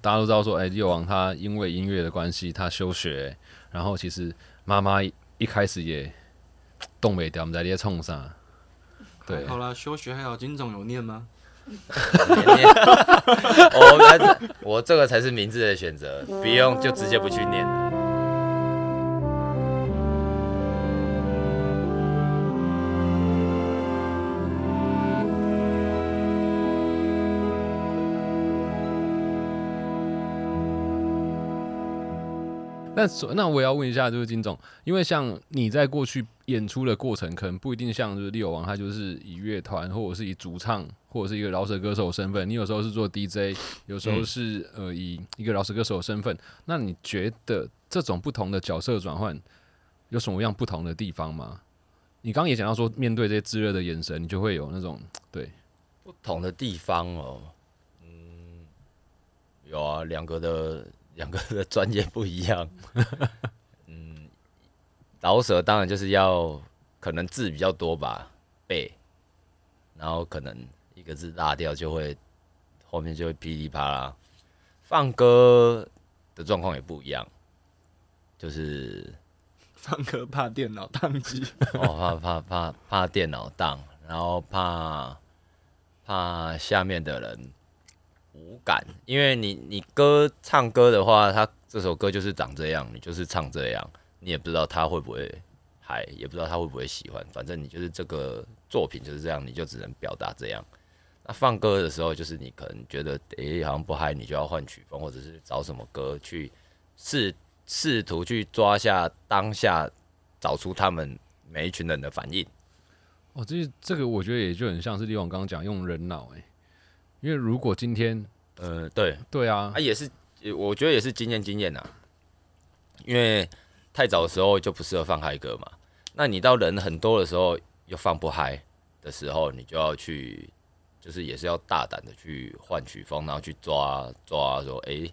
大家都知道说，哎，六王他因为音乐的关系，他休学，然后其实妈妈一开始也动没掉，我们在那些冲上。对，好了，休学还好，金总有念吗？我我这个才是明智的选择，不用就直接不去念了。那那我也要问一下，就是金总，因为像你在过去演出的过程，可能不一定像就是利友王，他就是以乐团或者是以主唱或者是一个饶舌歌手身份，你有时候是做 DJ，有时候是呃以一个饶舌歌手身份。那你觉得这种不同的角色转换有什么样不同的地方吗？你刚刚也讲到说，面对这些炙热的眼神，你就会有那种对不同的地方哦。嗯，有啊，两个的。两个的专业不一样，嗯，饶舌当然就是要可能字比较多吧，背，然后可能一个字落掉就会后面就会噼里啪啦。放歌的状况也不一样，就是放歌怕电脑宕机，哦，怕怕怕怕电脑宕，然后怕怕下面的人。无感，因为你你歌唱歌的话，他这首歌就是长这样，你就是唱这样，你也不知道他会不会嗨，也不知道他会不会喜欢，反正你就是这个作品就是这样，你就只能表达这样。那放歌的时候，就是你可能觉得诶好像不嗨，你就要换曲风，或者是找什么歌去试试图去抓下当下，找出他们每一群人的反应。哦，这这个我觉得也就很像是李王刚刚讲用人脑诶。因为如果今天，呃，对对啊，啊也是，我觉得也是经验经验呐。因为太早的时候就不适合放嗨歌嘛，那你到人很多的时候又放不嗨的时候，你就要去，就是也是要大胆的去换曲风，然后去抓抓说，哎，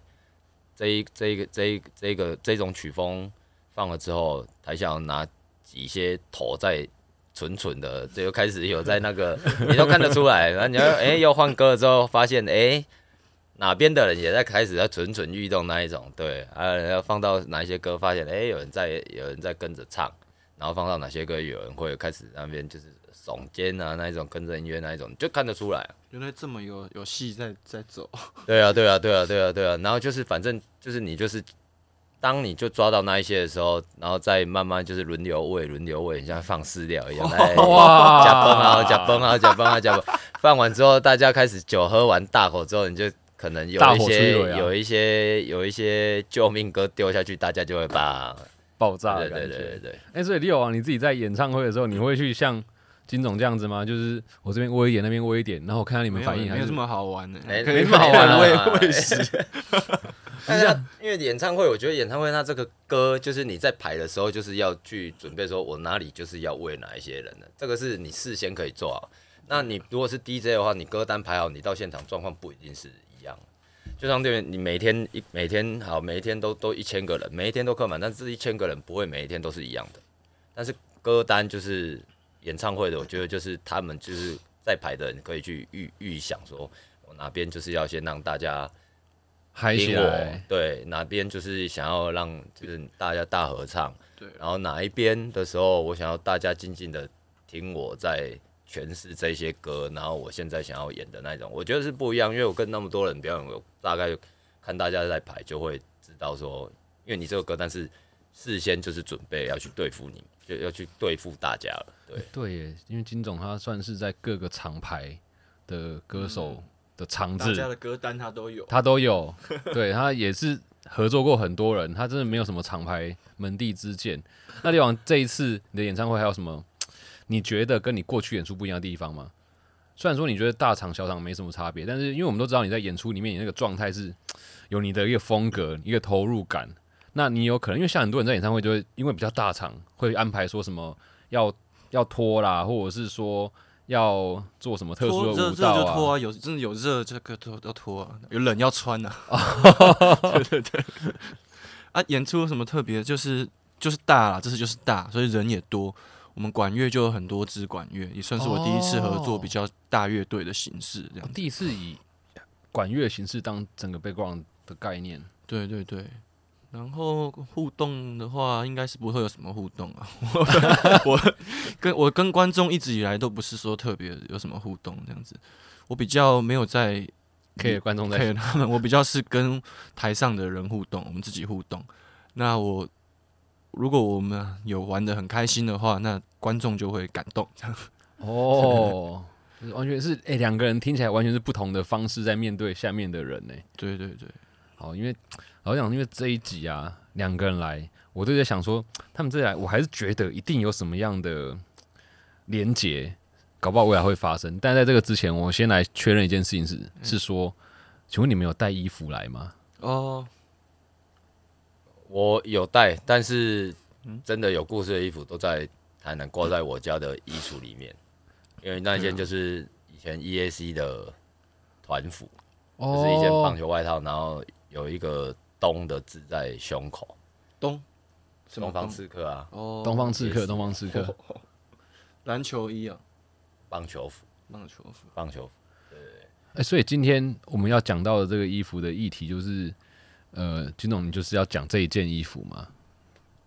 这一这一个这一这个这种曲风放了之后，台下拿几些头在。蠢蠢的，这又开始有在那个，你都看得出来。然后你要哎，又换歌了之后，发现哎，哪边的人也在开始在蠢蠢欲动那一种，对啊，要放到哪一些歌，发现哎，有人在有人在跟着唱，然后放到哪些歌，有人会开始那边就是耸肩啊那一种，跟着音乐那一种，就看得出来。原来这么有有戏在在走。对啊，对啊，对啊，对啊，对啊。然后就是反正就是你就是。当你就抓到那一些的时候，然后再慢慢就是轮流喂，轮流喂，像放饲料一样，哇，加崩啊，加崩啊，加崩啊，加崩。放完之后，大家开始酒喝完大口之后，你就可能有一些有一些有一些救命歌丢下去，大家就会把爆炸。对对对对对。哎，所以李友王，你自己在演唱会的时候，你会去像金总这样子吗？就是我这边喂一点，那边喂一点，然后我看到你们反应，没有这么好玩的，没没这么好玩，喂喂食。但是因为演唱会，我觉得演唱会它这个歌，就是你在排的时候，就是要去准备，说我哪里就是要为哪一些人的，这个是你事先可以做好。那你如果是 DJ 的话，你歌单排好，你到现场状况不一定是一样。就像对面，你每天一每天好，每一天都都一千个人，每一天都客满，但是一千个人不会每一天都是一样的。但是歌单就是演唱会的，我觉得就是他们就是在排的人可以去预预想，说我哪边就是要先让大家。嗨起来，对哪边就是想要让就是大家大合唱，对，然后哪一边的时候，我想要大家静静的听我在诠释这些歌，然后我现在想要演的那种，我觉得是不一样，因为我跟那么多人表演，我大概看大家在排，就会知道说，因为你这个歌但是事先就是准备要去对付你，就要去对付大家了，对。对，因为金总他算是在各个厂牌的歌手。的场子，大家的歌单他都有，他都有，对他也是合作过很多人，他真的没有什么厂牌门第之见。那李王这一次你的演唱会还有什么？你觉得跟你过去演出不一样的地方吗？虽然说你觉得大场小场没什么差别，但是因为我们都知道你在演出里面你那个状态是有你的一个风格、一个投入感。那你有可能因为像很多人在演唱会就会因为比较大场会安排说什么要要拖啦，或者是说。要做什么特殊的舞蹈啊？脱啊！有真的有热，这个脱要脱啊！有冷要穿 呐！对对对。啊，演出有什么特别？就是就是大啦，这次就是大，所以人也多。我们管乐就有很多支管乐，也算是我第一次合作比较大乐队的形式。这样，第一次以管乐形式当整个 background 的概念。对对对，然后互动的话，应该是不会有什么互动啊。我跟我跟观众一直以来都不是说特别有什么互动这样子，我比较没有在可以观众在他们，我比较是跟台上的人互动，我们自己互动。那我如果我们有玩的很开心的话，那观众就会感动。这样 哦，就是完全是哎，两、个人听起来完全是不同的方式在面对下面的人呢。对对对，好，因为老想，因为这一集啊，两个人来，我都在想说，他们这来，我还是觉得一定有什么样的连结，搞不好未来会发生。但在这个之前，我先来确认一件事情是，是说，请问你们有带衣服来吗？哦，我有带，但是真的有故事的衣服都在台南挂在我家的衣橱里面，因为那件就是以前 EAC 的团服，就是一件棒球外套，然后有一个“东”的字在胸口，东？什么？东方刺客啊，哦，东方刺客东方刺客，篮球衣啊，棒球服，棒球服。棒球服。哎、所以今天我们要讲到的这个衣服的议题就是，呃，金总，你就是要讲这一件衣服吗？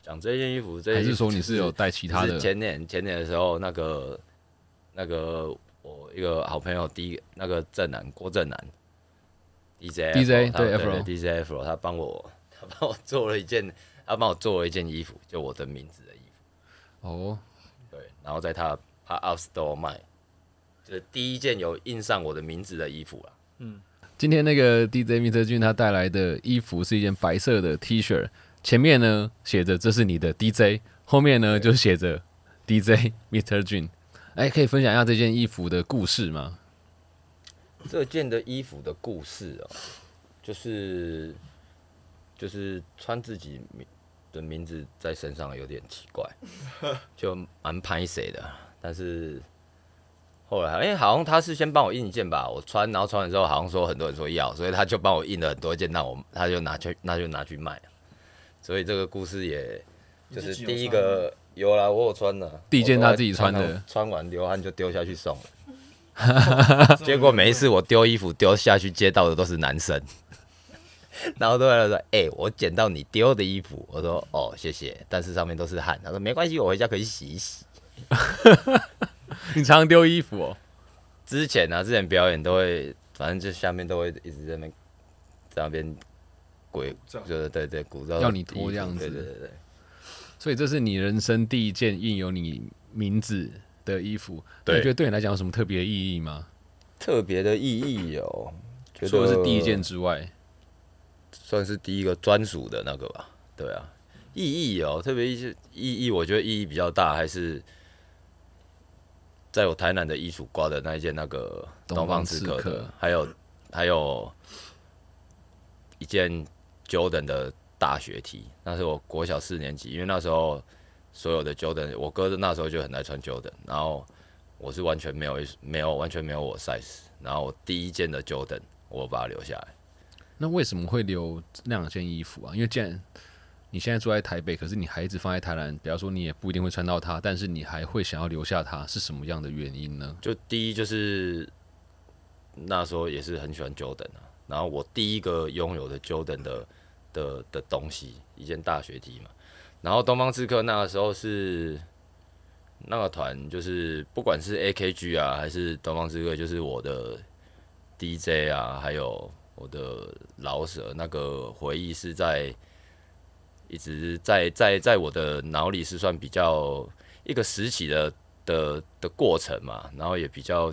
讲这件衣服，这件还是说你是有带其他的？前年前年的时候，那个那个我一个好朋友，第一那个正南郭正南 DJ DJ 他对对 Afro DJ Afro，他帮我 他帮我做了一件，他帮我做了一件衣服，就我的名字的衣服，哦，对，然后在他他 Up Store 卖，就是第一件有印上我的名字的衣服了。今天那个 DJ Mr. 俊他带来的衣服是一件白色的 T 恤，前面呢写着这是你的 DJ，后面呢就写着 DJ Mr. 俊。哎、可以分享一下这件衣服的故事吗？这件的衣服的故事哦，就是就是穿自己名的名字在身上有点奇怪，就蛮拍谁的。但是后来，哎、好像他是先帮我印一件吧，我穿，然后穿完之后，好像说很多人说要，所以他就帮我印了很多件，那我他就拿去，那就拿去卖。所以这个故事也就是第一个有啦，我有穿的，第一件他自己穿的穿穿完流汗就丢下去送了。结果每一次我丢衣服丢下去，接到的都是男生，然后都在说：“哎、我捡到你丢的衣服。”我说：“哦，谢谢。”但是上面都是汗。他说：“没关系，我回家可以洗一洗。你常常丢衣服哦？”之前啊，之前表演都会，反正就下面都会一直在那边在那边鬼，照就是对对鼓噪要你脱这样子对对对对。所以这是你人生第一件印有你名字的衣服，你觉得对你来讲有什么特别的意义吗？特别的意义哦，除了是第一件之外，算是第一个专属的那个吧。对啊，意义哦，特别意义意义，我觉得意义比较大，还是在我台南的衣橱挂的那一件那个东方刺刺客客的，还有还有一件 Jordan 的大学 T，那是我国小四年级，因为那时候所有的 Jordan，我哥的那时候就很爱穿 Jordan，然后我是完全没有没有完全没有我 size，然后我第一件的 Jordan 我把它留下来。那为什么会留那两件衣服啊？因为既然你现在住在台北，可是你还一直放在台南，比方说你也不一定会穿到它，但是你还会想要留下它，是什么样的原因呢？就第一就是那时候也是很喜欢 Jordan 啊，然后我第一个拥有的 Jordan 的的的东西，一件大学 T 嘛，然后东方刺客那个时候是那个团，就是不管是 AKG 啊，还是东方刺客，就是我的 DJ 啊，还有我的老舍那个回忆是在一直在在在我的脑里是算比较一个时期的的的过程嘛，然后也比较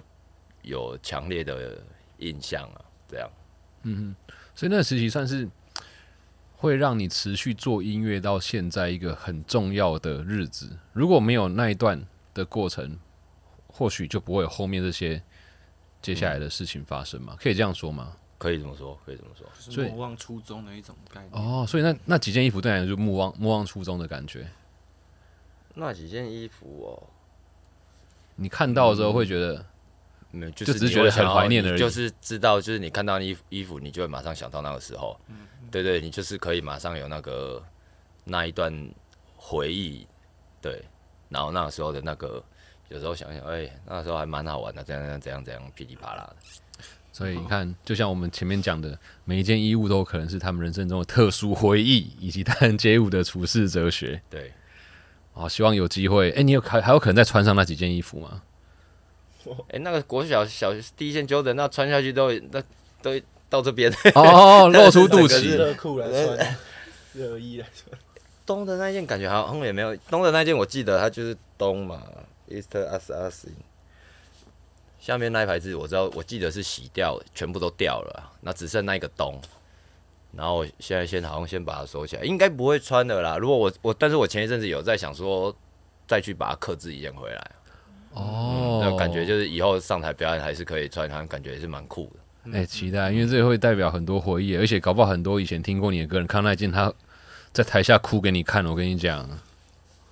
有强烈的印象啊，这样。嗯哼所以那个时期算是会让你持续做音乐到现在一个很重要的日子。如果没有那一段的过程，或许就不会有后面这些接下来的事情发生嘛？可以这样说吗？可以这么说，可以这么说。就是莫忘初衷的一种概念。哦，所以那那几件衣服对你来说就莫忘莫忘初衷的感觉。那几件衣服哦，你看到的时候会觉得，没有，就就是只是觉得很怀念的人就是知道，就是你看到衣服衣服，你就会马上想到那个时候。对对，你就是可以马上有那个那一段回忆，对，然后那个时候的那个，有时候想想，哎、那时候还蛮好玩的，这样这样这样这样噼里啪啦的。所以你看，就像我们前面讲的，每一件衣物都可能是他们人生中的特殊回忆，以及他人接物的处事哲学。对，好，希望有机会。哎、你有还还有可能再穿上那几件衣服吗？哎、那个国小小第一件 Jordan 那穿下去都那都到这边，哦，露出肚脐。热裤来穿，热衣来穿。东的那件感觉好像也没有，东的那件我记得它就是东嘛，East Us Us。下面那一排字我知道，我记得是洗掉，全部都掉了啊，那只剩那一个东。然后我现在先好像先把它收起来，应该不会穿的啦。如果我我，但是我前一阵子有在想说，再去把它克制一件回来。哦，那感觉就是以后上台表演还是可以穿，好像感觉也是蛮酷的。哎、期待，因为这会代表很多回忆，而且搞不好很多以前听过你的歌人看到那件他在台下哭给你看，我跟你讲，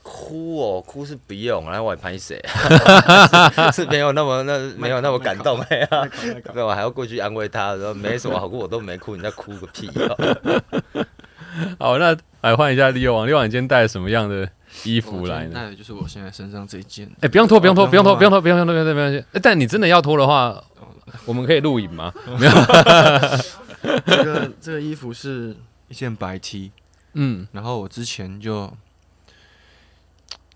哭哦，哭是不用，来我拍谁？是没有那么那没有那么感动哎呀，对，我还要过去安慰他，说没什么好哭，我都没哭，你在哭个屁哦！好，那来换一下六王，六王你今天带了什么样的衣服来呢？带的就是我现在身上这一件。哎、不用脱，不用脱，哦不用脱，不用脱，不用脱，不用脱，不用脱。哎但你真的要脱的话，我们可以录影吗？没有，这个这个衣服是一件白 T，嗯，然后我之前就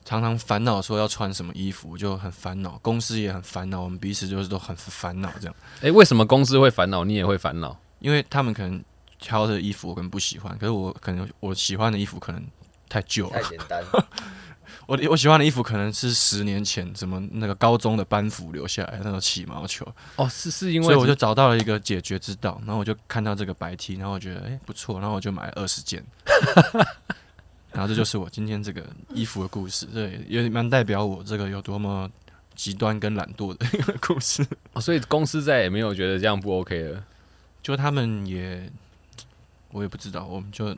常常烦恼说要穿什么衣服，就很烦恼，公司也很烦恼，我们彼此就是都很烦恼这样，哎、为什么公司会烦恼，你也会烦恼？因为他们可能挑的衣服我可能不喜欢，可是我可能我喜欢的衣服可能太旧了，太简单，我我喜欢的衣服可能是十年前什么那个高中的班服留下来那种起毛球，哦，是是因为所以我就找到了一个解决之道，然后我就看到这个白 T，然后我觉得哎、不错，然后我就买了二十件，然后这就是我今天这个衣服的故事，这也也蛮代表我这个有多么极端跟懒惰的一个故事。哦，所以公司再也没有觉得这样不 OK 了。就他们也，我也不知道，我们就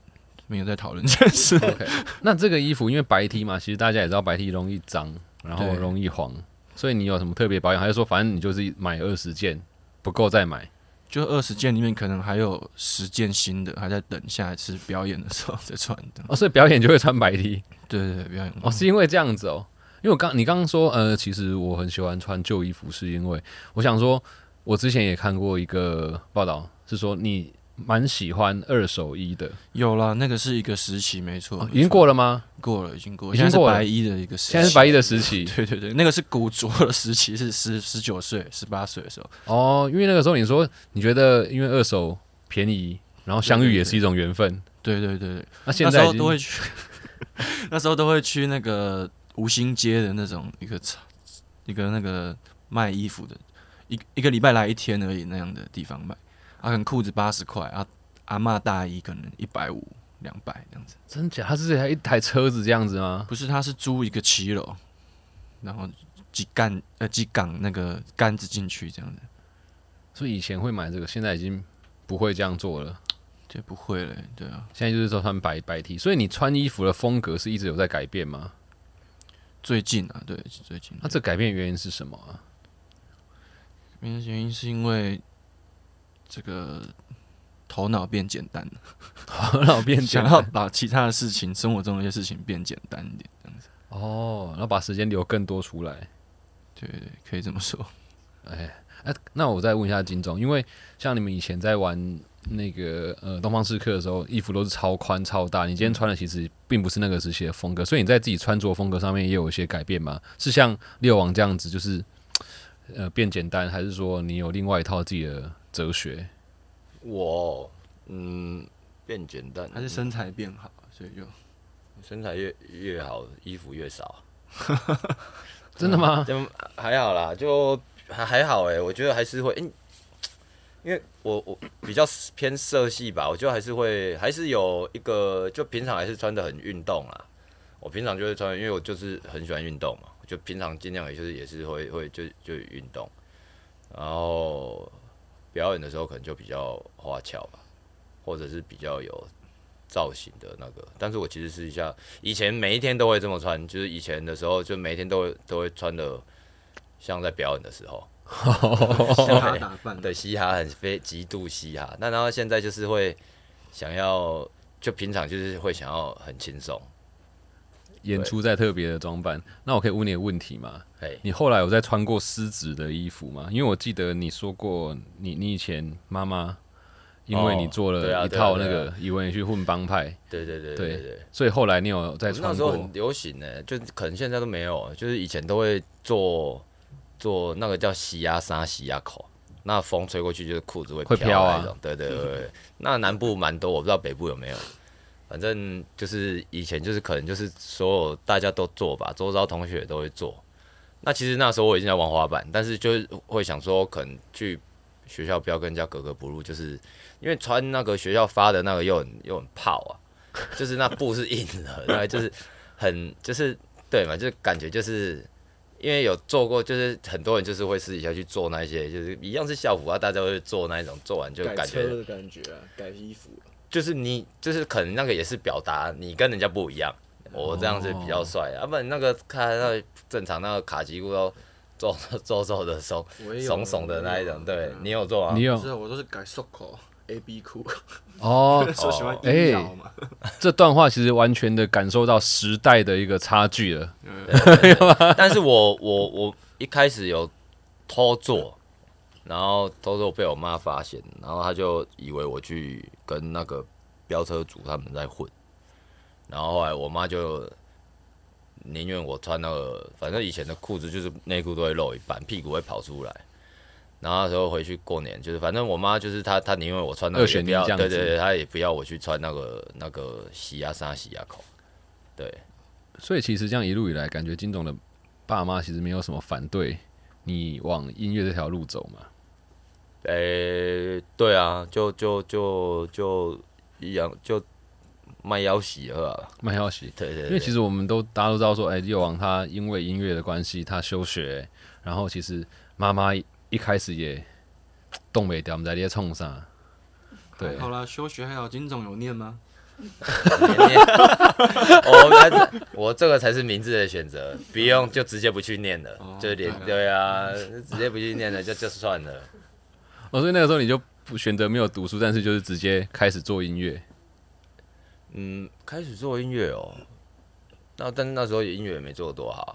没有在讨论这件事。OK，那这个衣服因为白 T 嘛，其实大家也知道白 T 容易脏，然后容易黄，所以你有什么特别保养？还是说反正你就是买二十件，不够再买？就二十件里面可能还有十件新的，还在等下一次表演的时候再穿的。哦，所以表演就会穿白 T。对对对，表演哦，是因为这样子哦。因为我刚你刚刚说，呃，其实我很喜欢穿旧衣服，是因为我想说，我之前也看过一个报道，是说你蛮喜欢二手衣的，有啦，那个是一个时期，没错，哦已经过了吗？过了，已经过了，已经过了现在是白衣的一个时期。现在是白衣的时期 对对对，那个是古着的时期，是十十九岁、十八岁的时候。哦，因为那个时候你说你觉得因为二手便宜，然后相遇也是一种缘分。对对对对，那现那时在都会去，那时候都会去那个吴兴街的那种一个场一个那个卖衣服的，一一个礼拜来一天而已那样的地方卖，啊，可能裤子八十块，啊，阿嬷大衣可能一百五、两百这样子。真假？他是一台车子这样子吗？不是，他是租一个骑楼，然后几杆呃几杆那个杆子进去这样子，所以以前会买这个，现在已经不会这样做了。就不会了，对啊。现在就是说穿白白 T，所以你穿衣服的风格是一直有在改变吗？最近啊，对，最近。那这改变原因是什么啊？原因是因为这个头脑变简单了，头脑变简要把其他的事情、生活中的一些事情变简单一点，这样子。哦，然后把时间留更多出来。对对对，可以这么说。哎，那我再问一下金总，因为像你们以前在玩那个呃东方刺客的时候，衣服都是超宽超大，你今天穿的其实并不是那个时期的风格，所以你在自己穿着风格上面也有一些改变吗？是像六王这样子，就是呃变简单，还是说你有另外一套自己的哲学？我嗯变简单，还是身材变好，所以就身材越越好，衣服越少。真的吗？就还好啦，就还还好哎、我觉得还是会，因因为我我比较偏色系吧，我觉得还是会还是有一个，就平常还是穿的很运动啦。我平常就会穿，因为我就是很喜欢运动嘛，就平常尽量也就是也是会会就就运动，然后表演的时候可能就比较花俏吧，或者是比较有造型的那个。但是我其实私底下以前每一天都会这么穿，就是以前的时候就每一天都会都会穿的像在表演的时候。嘻哈打扮。对，嘻哈很非极度嘻哈。那然后现在就是会想要，就平常就是会想要很轻松，演出在特别的装扮。那我可以问你个问题吗？嘿，你后来有在穿过狮子的衣服吗？因为我记得你说过你，你以前妈妈因为你做了一套那个，以为你去混帮派，对对对对对对。所以后来你有在穿过时候很流行呢、就可能现在都没有，就是以前都会做做那个叫洗压纱、洗压口，那风吹过去就是裤子会会飘啊对对对，那南部蛮多，我不知道北部有没有。反正就是以前就是可能就是所有大家都做吧，周遭同学都会做。那其实那时候我已经在玩滑板，但是就会想说，可能去学校不要跟人家格格不入，就是因为穿那个学校发的那个又很又很泡啊，就是那布是硬的，然后就是很就是对嘛，就是感觉就是因为有做过，就是很多人就是会私底下去做那些，就是一样是校服啊，大家会做那一种，做完就感觉感觉啊，改衣服。就是你就是可能那个也是表达你跟人家不一样，我这样子比较帅啊，不然那个看那正常那个卡其裤都皱皱皱的松我也有怂怂的那一种，对你有做啊？你有。是啊，我都是改袖口 A B 裤，哦，说喜欢哎阴摇嘛。这段话其实完全的感受到时代的一个差距了。但是我我我一开始有偷做，然后偷偷被我妈发现，然后她就以为我去跟那个飙车族他们在混，然后后来我妈就宁愿我穿那个，反正以前的裤子就是内裤都会露一半，屁股会跑出来。然后那时候回去过年，就是反正我妈就是她，她宁愿我穿那个对对对，她也不要我去穿那个那个洗牙纱、洗牙口，对。所以其实这样一路以来，感觉金总的爸妈其实没有什么反对你往音乐这条路走嘛。诶、对啊，就就就就一样，就卖腰洗了啊。蛮好奇，对对对，因为其实我们都大家都知道说，哎、六王他因为音乐的关系，他休学，然后其实妈妈一开始也动没掉，我们在这些冲上。对好啦，休学还好，金总有念吗？我们我这个才是明智的选择，不用就直接不去念了，哦就连对对啊，直接不去念了就就算了。哦，所以那个时候你就不选择没有读书，但是就是直接开始做音乐。嗯，开始做音乐哦，那但是那时候音乐也没做得多好啊，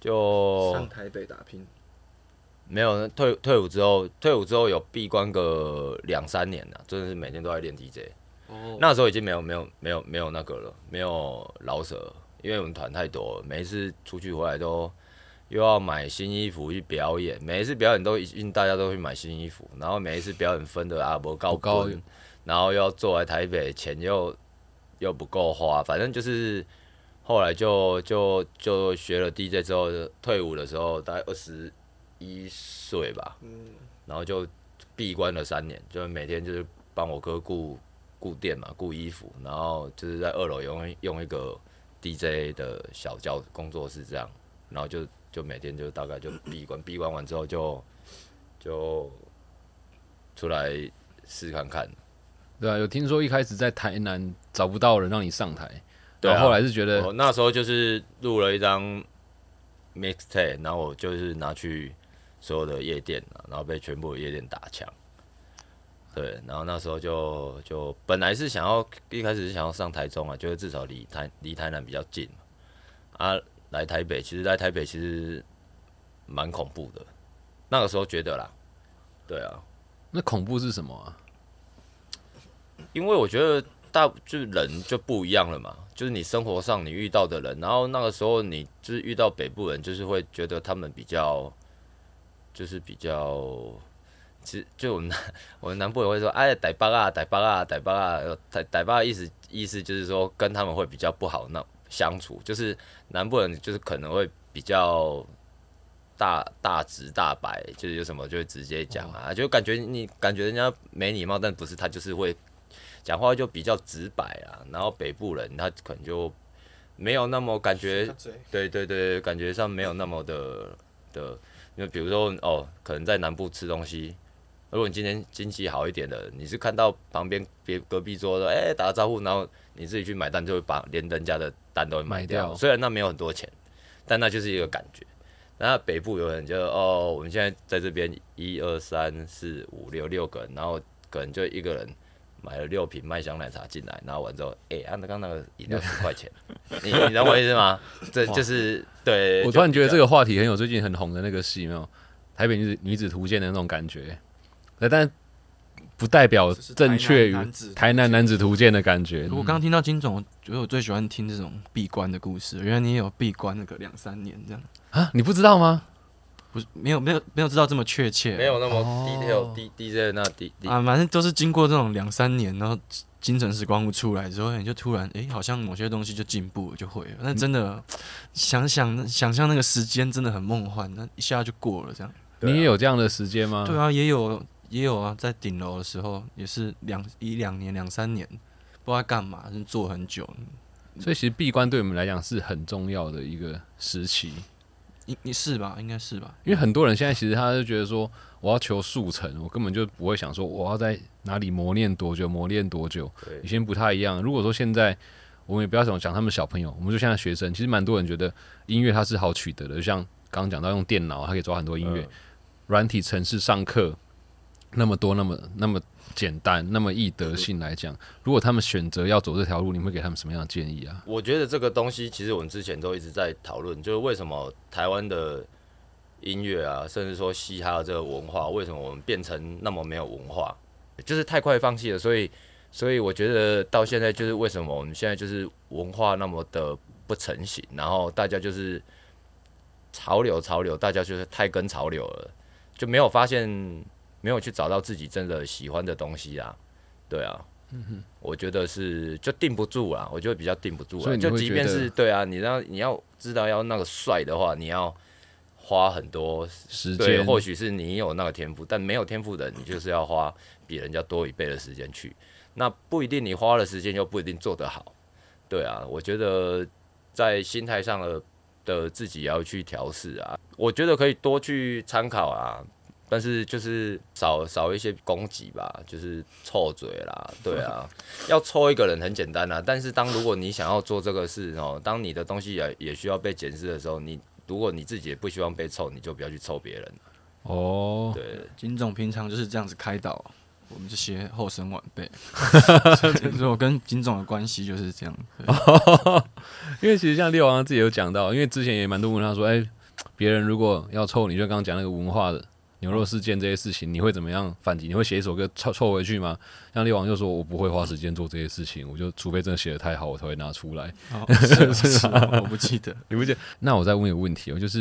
就上台北打拼，没有退退伍之后，退伍之后有闭关个两三年了，真的是每天都在练 DJ。哦，那时候已经没有没有没有没有那个了，没有老舍，因为我们团太多了，每一次出去回来都又要买新衣服去表演，每一次表演都一定大家都会买新衣服，然后每一次表演分的啊不高不高分，然后又要坐在台北，钱又又不够花，反正就是后来就就就学了 DJ 之后，退伍的时候大概二十一岁吧，然后就闭关了三年，就每天就是帮我哥顾顾店嘛，顾衣服，然后就是在二楼用用一个 DJ 的小教工作室这样，然后就就每天就大概就闭关，闭关完之后就就出来试看看。对啊，有听说一开始在台南找不到人让你上台，对啊然后后来是觉得我那时候就是录了一张 mixtape，然后我就是拿去所有的夜店啊然后被全部的夜店打枪。对，然后那时候就就本来是想要一开始是想要上台中啊，就是至少离台离台南比较近嘛。啊，来台北，其实来台北其实蛮恐怖的，那个时候觉得啦，对啊，那恐怖是什么啊？因为我觉得大就是人就不一样了嘛，就是你生活上你遇到的人，然后那个时候你就是遇到北部人，就是会觉得他们比较，就是比较，其实就我们南 我们南部人会说，哎，逮巴啊，逮巴啊，逮巴啊，逮逮巴的意思意思就是说跟他们会比较不好那相处，就是南部人就是可能会比较。大大直大白，就是有什么就会直接讲啊，就感觉你感觉人家没礼貌，但不是他就是会讲话就比较直白啊，然后北部人他可能就没有那么感觉，对对对，感觉上没有那么的的，因为比如说哦，可能在南部吃东西，如果你今天经济好一点的，你是看到旁边别隔壁桌的哎、打个招呼，然后你自己去买单，就会把连人家的单都会买掉，掉虽然那没有很多钱，但那就是一个感觉。然后北部有人就哦，我们现在在这边一二三四五六六个人，然后可能就一个人买了六瓶麦香奶茶进来，然后完之后，哎、按照刚刚那个饮料十块钱，你你懂我意思吗？这就是对。我突然觉得这个个话题很有最近很红的那个戏，没有《台北女子女子图鉴》的那种感觉，那但不代表正确于台南男子台南男子图鉴的感觉。我刚刚听到金总，我觉得我最喜欢听这种闭关的故事。原来你也有闭关那个两三年这样，啊，你不知道吗？不是没有没有没有知道这么确切，没有那么哦 detail D D J 那 D D 啊，反正都是经过这种两三年，然后精神时光屋出来之后，你就突然诶，好像某些东西就进步了，就会了。那真的想想想象那个时间真的很梦幻，那一下就过了这样。你也有这样的时间吗？对啊，也有也有啊，在顶楼的时候也是两一两年两三年，不知道干嘛，是坐很久。所以其实闭关对我们来讲是很重要的一个时期，你你是吧？应该是吧？因为很多人现在其实他就觉得说，我要求速成，我根本就不会想说我要在哪里磨练多久，磨练多久。对以前不太一样。如果说现在，我们也不要讲讲他们小朋友，我们就现在学生，其实蛮多人觉得音乐它是好取得的，就像刚刚讲到用电脑，它可以抓很多音乐，软体程式上课那么多，那么那么简单，那么易得性来讲，如果他们选择要走这条路，你会给他们什么样的建议啊？我觉得这个东西其实我们之前都一直在讨论，就是为什么台湾的音乐啊，甚至说嘻哈这个文化，为什么我们变成那么没有文化，就是太快放弃了。所以，所以我觉得到现在就是为什么我们现在就是文化那么的不成型，然后大家就是潮流潮流，大家就是太跟潮流了，就没有发现，没有去找到自己真的喜欢的东西啊。对啊，嗯哼我觉得是就定不住啊，我觉得比较定不住啦。所以你就即便是对啊，你要你要知道要那个帅的话，你要花很多，时间或许是你有那个天赋，但没有天赋的人，你就是要花比人家多一倍的时间去。那不一定你花了时间，又不一定做得好。对啊，我觉得在心态上的的自己要去调试啊。我觉得可以多去参考啊，但是就是少少一些攻击吧，就是臭嘴啦，对啊，要抽一个人很简单啊，但是当如果你想要做这个事哦，当你的东西也也需要被检视的时候，你如果你自己也不希望被臭，你就不要去臭别人。哦，对，金总平常就是这样子开导我们这些后生晚辈，所以我跟金总的关系就是这样。对 因为其实像六王自己有讲到，因为之前也蛮多问他说，哎、别人如果要臭你，就刚刚讲那个文化的牛肉事件这些事情，你会怎么样反击？你会写一首歌凑凑回去吗？像力王就说，我不会花时间做这些事情，我就除非真的写的太好，我才会拿出来。哦是啊是啊我不记得。你不记得？那我再问一个问题哦，就是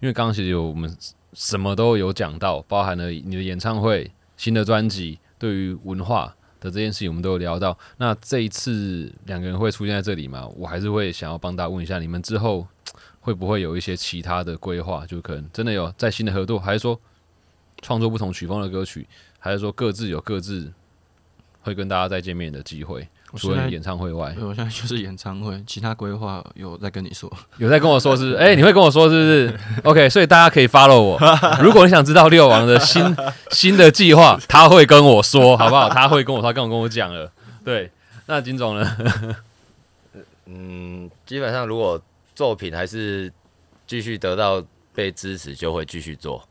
因为刚刚其实有我们什么都有讲到，包含了你的演唱会、新的专辑，对于文化的这件事情，我们都有聊到。那这一次两个人会出现在这里嘛？我还是会想要帮大家问一下，你们之后会不会有一些其他的规划？就可能真的有在新的合作，还是说创作不同曲风的歌曲，还是说各自有各自会跟大家再见面的机会？除了演唱会外，对我现在就是演唱会，其他规划有在跟你说。有在跟我说是？哎、你会跟我说是不是？OK，所以大家可以 follow 我。如果你想知道六王的新新的计划，他会跟我说，好不好？他会跟我，他刚刚跟我讲了。对，那金总呢？嗯，基本上如果作品还是继续得到被支持，就会继续做，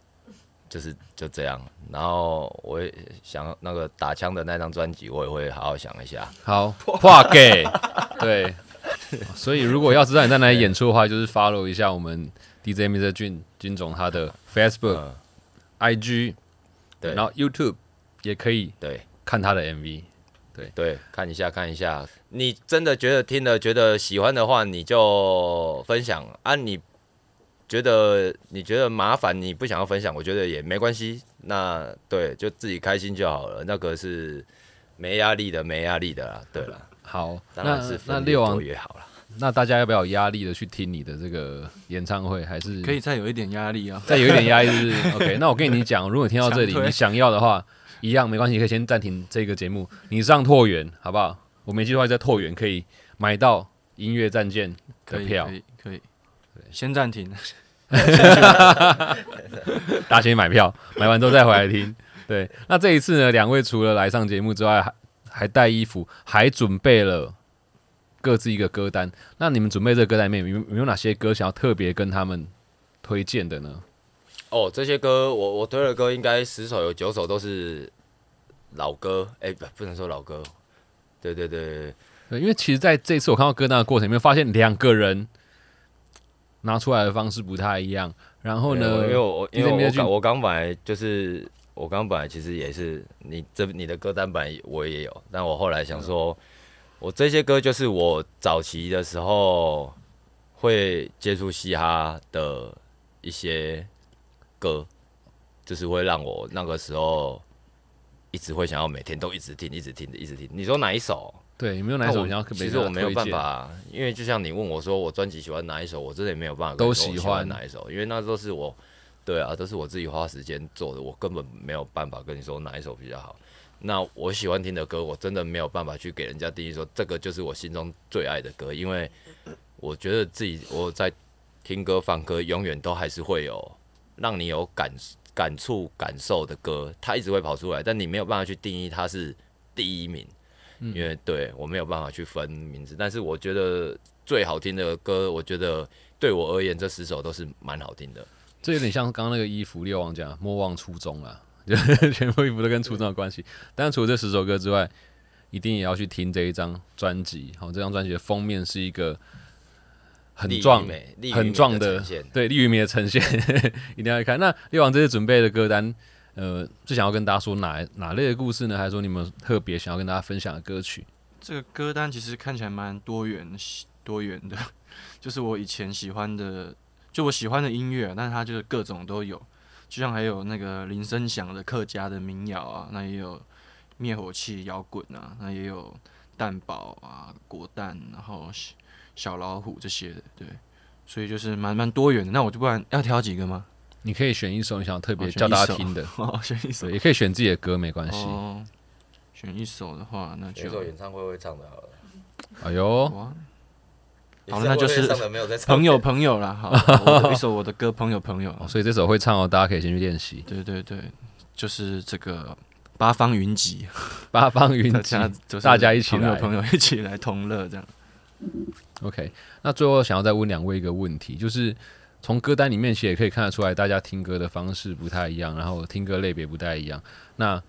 就是就这样。然后我也想那个打枪的那张专辑，我也会好好想一下。好，话给对。所以如果要知道你在哪里演出的话，就是 follow 一下我们 DJ Mr. 俊金总他的 Facebook、嗯，IG，对，然后 YouTube 也可以对看他的 MV。对对，看一下看一下。你真的觉得听了觉得喜欢的话，你就分享啊。你觉得你觉得麻烦，你不想要分享，我觉得也没关系。那对，就自己开心就好了。那个是没压力的，没压力的啦。对了，好，当然那是那六王也好了。那大家要不要有压力的去听你的这个演唱会？还是可以再有一点压力啊。再有一点压力是不是？OK，那我跟你讲，如果你听到这里，你想要的话，一样没关系，你可以先暂停这个节目，你上拓元好不好？我没记错，在拓元可以买到音乐战舰可以的票可，以可以，先暂停。大家先买票，买完之后再回来听。对，那这一次呢，两位除了来上节目之外，还还带衣服，还准备了各自一个歌单。那你们准备这个歌单里面有有没有哪些歌想要特别跟他们推荐的呢？哦，这些歌我我推的歌应该十首有九首都是老歌，哎、不不能说老歌，对对对对，因为其实在这次我看到歌单的过程里面，发现两个人拿出来的方式不太一样。然后呢，因为我我因为我刚我刚本来就是我刚本来其实也是你这你的歌单本来我也有，但我后来想说，我这些歌就是我早期的时候会接触嘻哈的一些歌，就是会让我那个时候一直会想要每天都一直听，一直听，一直听。你说哪一首？对，有没有哪一首其实我没有，办法，因为就像你问我说我专辑喜欢哪一首，我真的也没有办法跟都你说我喜欢哪一首，因为那都是我，对啊，都是我自己花时间做的，我根本没有办法跟你说哪一首比较好。那我喜欢听的歌，我真的没有办法去给人家定义说这个就是我心中最爱的歌，因为我觉得自己我在听歌放歌，永远都还是会有让你有感感触感受的歌，它一直会跑出来，但你没有办法去定义它是第一名。因为对我没有办法去分名字，但是我觉得最好听的歌，我觉得对我而言，这十首都是蛮好听的。这有点像刚刚那个衣服，六王讲莫忘初衷啦，就全部衣服都跟初衷有关系。但是除了这十首歌之外，一定也要去听这一张专辑。好，这张专辑的封面是一个很壮、很壮的。对利于美的呈现，一定要去看。那六王这次准备的歌单，呃，最想要跟大家说哪哪类的故事呢？还是说你们特别想要跟大家分享的歌曲？这个歌单其实看起来蛮多元多元的，就是我以前喜欢的，就我喜欢的音乐，但是它就是各种都有，就像还有那个林声祥的客家的民谣啊，那也有灭火器摇滚啊，那也有蛋堡啊、果蛋，然后小老虎这些的，对，所以就是蛮蛮多元的。那我就不然要挑几个吗？你可以选一首你想要特别叫大家听的，哦，选一首，也可以选自己的歌，没关系。哦，选一首的话，那就有一首演唱会会唱的，好了。哎呦，好那就是朋友朋友啦，好，我一首我的歌，朋友朋友，哦所以这首会唱哦，大家可以先去练习。对对对，就是这个八方云集，八方云集大家一起朋友来朋友一起来同乐这样。OK，那最后想要再问两位一个问题，就是从歌单里面其实也可以看得出来，大家听歌的方式不太一样，然后听歌类别不太一样。那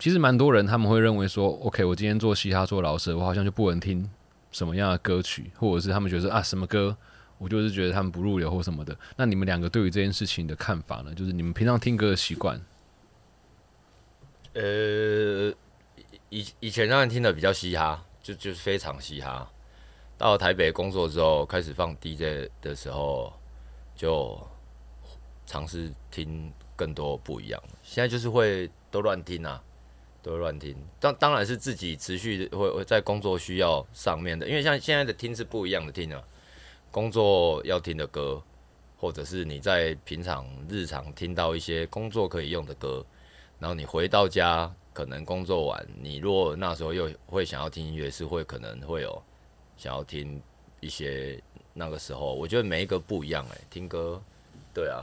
其实蛮多人他们会认为说，OK，我今天做嘻哈做老舍，我好像就不能听什么样的歌曲，或者是他们觉得啊什么歌，我就是觉得他们不入流或什么的。那你们两个对于这件事情的看法呢？就是你们平常听歌的习惯，呃，以以前让人听的比较嘻哈，就就是非常嘻哈。到台北工作之后，开始放 DJ 的时候，就尝试听更多不一样。现在就是会都乱听啊，都乱听。当当然是自己持续会会在工作需要上面的，因为像现在的听是不一样的听啊。工作要听的歌，或者是你在平常日常听到一些工作可以用的歌，然后你回到家，可能工作完，你如果那时候又会想要听音乐，是会可能会有想要听一些那个时候，我觉得每一个不一样哎、听歌，对啊，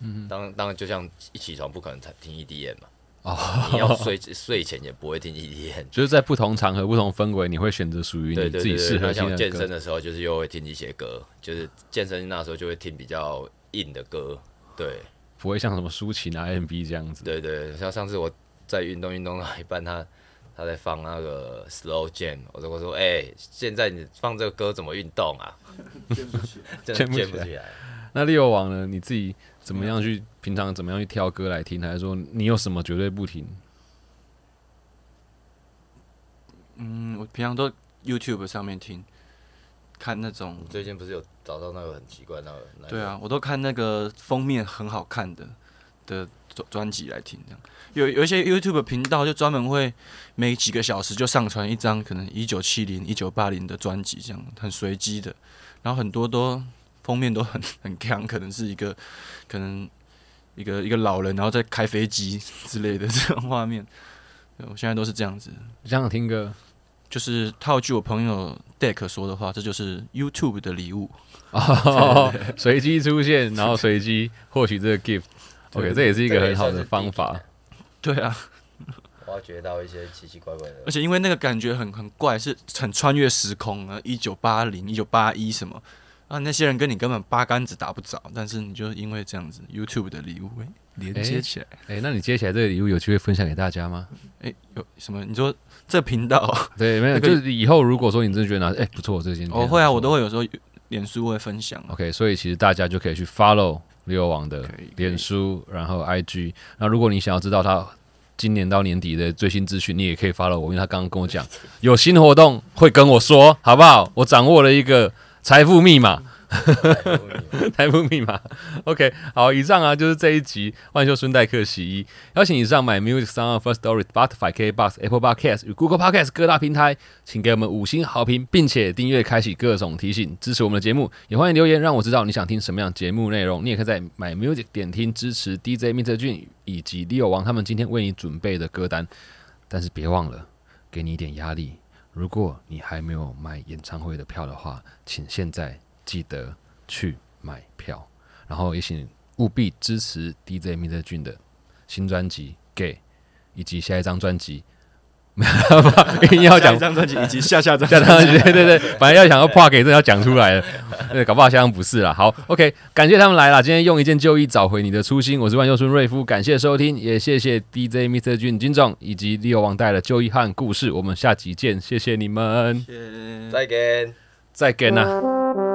嗯，当当然就像一起床不可能才听 EDM 嘛，哦，你要睡睡前也不会听 EDM，就是在不同场合、不同氛围，你会选择属于你自己适合听的那像健身。的时候，就是又会听一些歌，就是健身那时候就会听比较硬的歌，对。不会像什么抒情啊、M B 这样子。对对，像上次我在运动运动到一半，他他在放那个 slow jam，我就会说，哎、现在你放这个歌怎么运动啊？真的建不起来 建不起来。那六王呢？你自己怎么样去平常怎么样去挑歌来听？还是说你有什么绝对不听？嗯，我平常都 YouTube 上面听，看那种最近不是有找到那个很奇怪那个？那个对，啊，我都看那个封面很好看的的专专辑来听，这样有有一些 YouTube 频道就专门会每几个小时就上传一张可能一九七零、一九八零的专辑，这样很随机的，然后很多都封面都很 很强，可能是一个可能一个一个老人然后在开飞机 之类的这种画面。对我现在都是这样子，这样听歌就是套句我朋友 Deck 说的话，这就是 YouTube 的礼物。哦，随机出现，然后随机获取这个 gift。对 OK，这也是一个很好的方法。对啊，挖掘到一些奇奇怪怪的而。且因为那个感觉很很怪，是很穿越时空啊，一九八零、一九八一什么，啊，那些人跟你根本八竿子打不着，但是你就因为这样子 YouTube 的礼物哎连接起来，哎、那你接起来这个礼物有机会分享给大家吗？哎、有什么？你说这频道 对，没有，就是以后如果说你真的觉得拿，哎、不错，这件我会啊，我都会。会有时候脸书会分享啊。OK，所以其实大家就可以去 follow 六王的脸书，然后 IG。那如果你想要知道他今年到年底的最新资讯，你也可以 follow 我，因为他刚刚跟我讲 有新活动会跟我说，好不好？我掌握了一个财富密码。台风密码，OK，好，以上啊就是这一集万秀孙代客洗衣，邀请以上买 Music Sound First Story、Spotify、KBox、Apple Podcast 与 Google Podcast 各大平台，请给我们五星好评，并且订阅、开启各种提醒，支持我们的节目。也欢迎留言让我知道你想听什么样的节目内容。你也可以在买 Music 点听支持 DJ Mr. 俊以及 Leo 王他们今天为你准备的歌单，但是别忘了给你一点压力。如果你还没有买演唱会的票的话，请现在记得去买票，然后也请务必支持 DJ Mr. 俊的新专辑《Gay》，以及下一张专辑。没有一定要讲下一张专辑以及下下张下张专辑，张对对对，本来要想要破给，真的要讲出来了，对，搞不好下张不是啦。好，OK，感谢他们来了，今天用一件旧衣找回你的初心，我是万佑春瑞夫，感谢收听，也谢谢 DJ Mr. 俊金总以及 Leo 王带的旧衣和故事，我们下集见，谢谢你们，再见。再见啊。